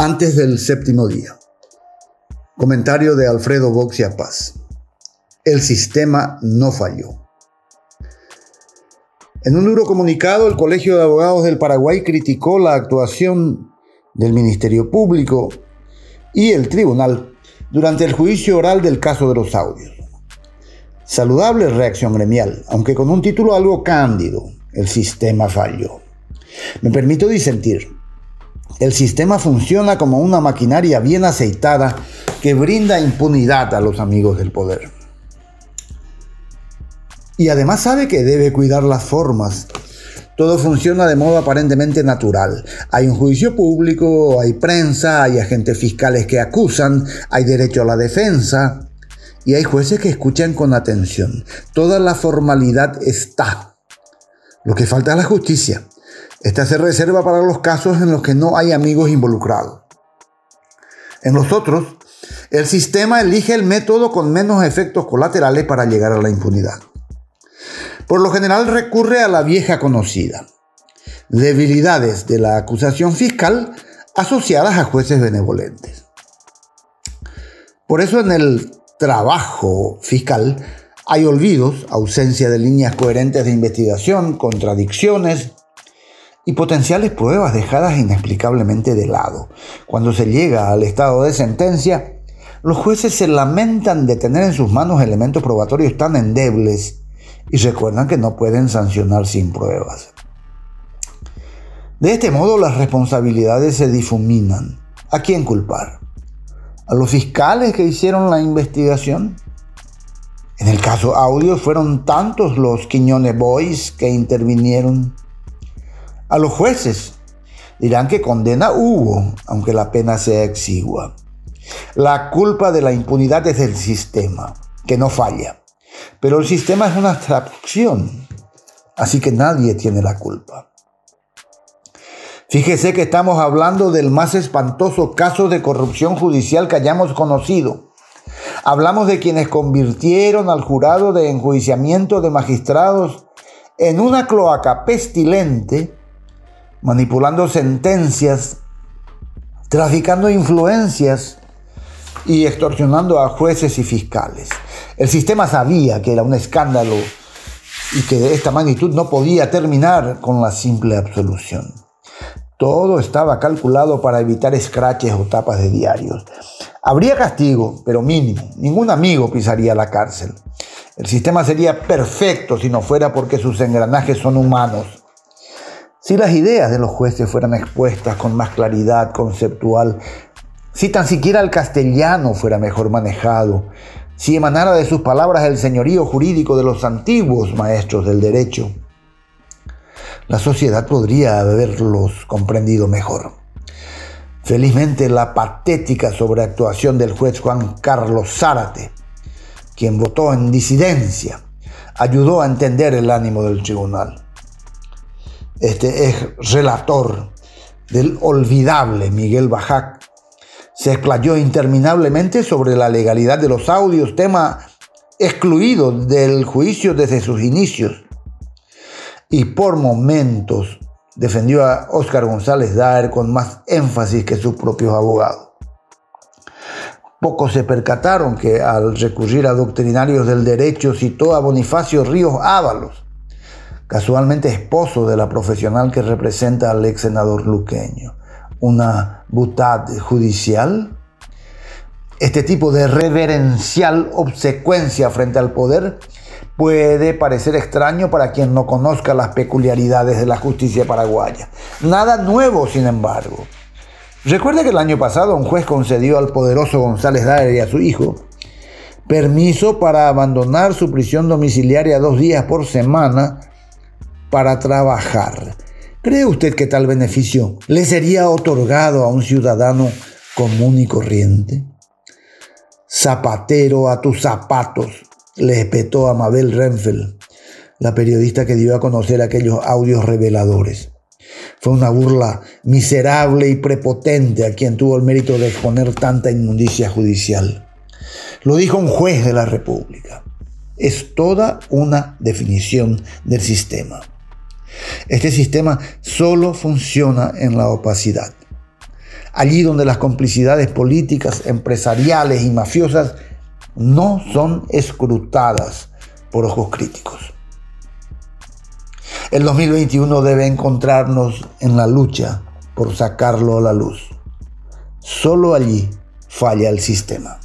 Antes del séptimo día. Comentario de Alfredo Boxia Paz. El sistema no falló. En un duro comunicado, el Colegio de Abogados del Paraguay criticó la actuación del Ministerio Público y el Tribunal durante el juicio oral del caso de los audios. Saludable reacción gremial, aunque con un título algo cándido, el sistema falló. Me permito disentir. El sistema funciona como una maquinaria bien aceitada que brinda impunidad a los amigos del poder. Y además sabe que debe cuidar las formas. Todo funciona de modo aparentemente natural. Hay un juicio público, hay prensa, hay agentes fiscales que acusan, hay derecho a la defensa y hay jueces que escuchan con atención. Toda la formalidad está. Lo que falta es la justicia. Esta se reserva para los casos en los que no hay amigos involucrados. En los otros, el sistema elige el método con menos efectos colaterales para llegar a la impunidad. Por lo general recurre a la vieja conocida, debilidades de la acusación fiscal asociadas a jueces benevolentes. Por eso en el trabajo fiscal hay olvidos, ausencia de líneas coherentes de investigación, contradicciones, y potenciales pruebas dejadas inexplicablemente de lado. Cuando se llega al estado de sentencia, los jueces se lamentan de tener en sus manos elementos probatorios tan endebles y recuerdan que no pueden sancionar sin pruebas. De este modo las responsabilidades se difuminan. ¿A quién culpar? ¿A los fiscales que hicieron la investigación? En el caso audio fueron tantos los Quiñones Boys que intervinieron a los jueces. Dirán que condena hubo, aunque la pena sea exigua. La culpa de la impunidad es del sistema, que no falla. Pero el sistema es una abstracción, así que nadie tiene la culpa. Fíjese que estamos hablando del más espantoso caso de corrupción judicial que hayamos conocido. Hablamos de quienes convirtieron al jurado de enjuiciamiento de magistrados en una cloaca pestilente manipulando sentencias, traficando influencias y extorsionando a jueces y fiscales. El sistema sabía que era un escándalo y que de esta magnitud no podía terminar con la simple absolución. Todo estaba calculado para evitar escraches o tapas de diarios. Habría castigo, pero mínimo. Ningún amigo pisaría la cárcel. El sistema sería perfecto si no fuera porque sus engranajes son humanos si las ideas de los jueces fueran expuestas con más claridad conceptual, si tan siquiera el castellano fuera mejor manejado, si emanara de sus palabras el señorío jurídico de los antiguos maestros del derecho, la sociedad podría haberlos comprendido mejor. Felizmente la patética sobreactuación del juez Juan Carlos Zárate, quien votó en disidencia, ayudó a entender el ánimo del tribunal este es relator del olvidable Miguel Bajac, se explayó interminablemente sobre la legalidad de los audios, tema excluido del juicio desde sus inicios, y por momentos defendió a Óscar González Daer con más énfasis que sus propios abogados. Pocos se percataron que al recurrir a doctrinarios del derecho citó a Bonifacio Ríos Ábalos, casualmente esposo de la profesional que representa al ex senador luqueño. Una butad judicial. Este tipo de reverencial obsecuencia frente al poder puede parecer extraño para quien no conozca las peculiaridades de la justicia paraguaya. Nada nuevo, sin embargo. Recuerde que el año pasado un juez concedió al poderoso González Daer y a su hijo permiso para abandonar su prisión domiciliaria dos días por semana para trabajar. ¿Cree usted que tal beneficio le sería otorgado a un ciudadano común y corriente? Zapatero a tus zapatos, le espetó a Mabel Renfeld, la periodista que dio a conocer aquellos audios reveladores. Fue una burla miserable y prepotente a quien tuvo el mérito de exponer tanta inmundicia judicial. Lo dijo un juez de la República. Es toda una definición del sistema. Este sistema solo funciona en la opacidad. allí donde las complicidades políticas, empresariales y mafiosas no son escrutadas por ojos críticos. El 2021 debe encontrarnos en la lucha por sacarlo a la luz. Solo allí falla el sistema.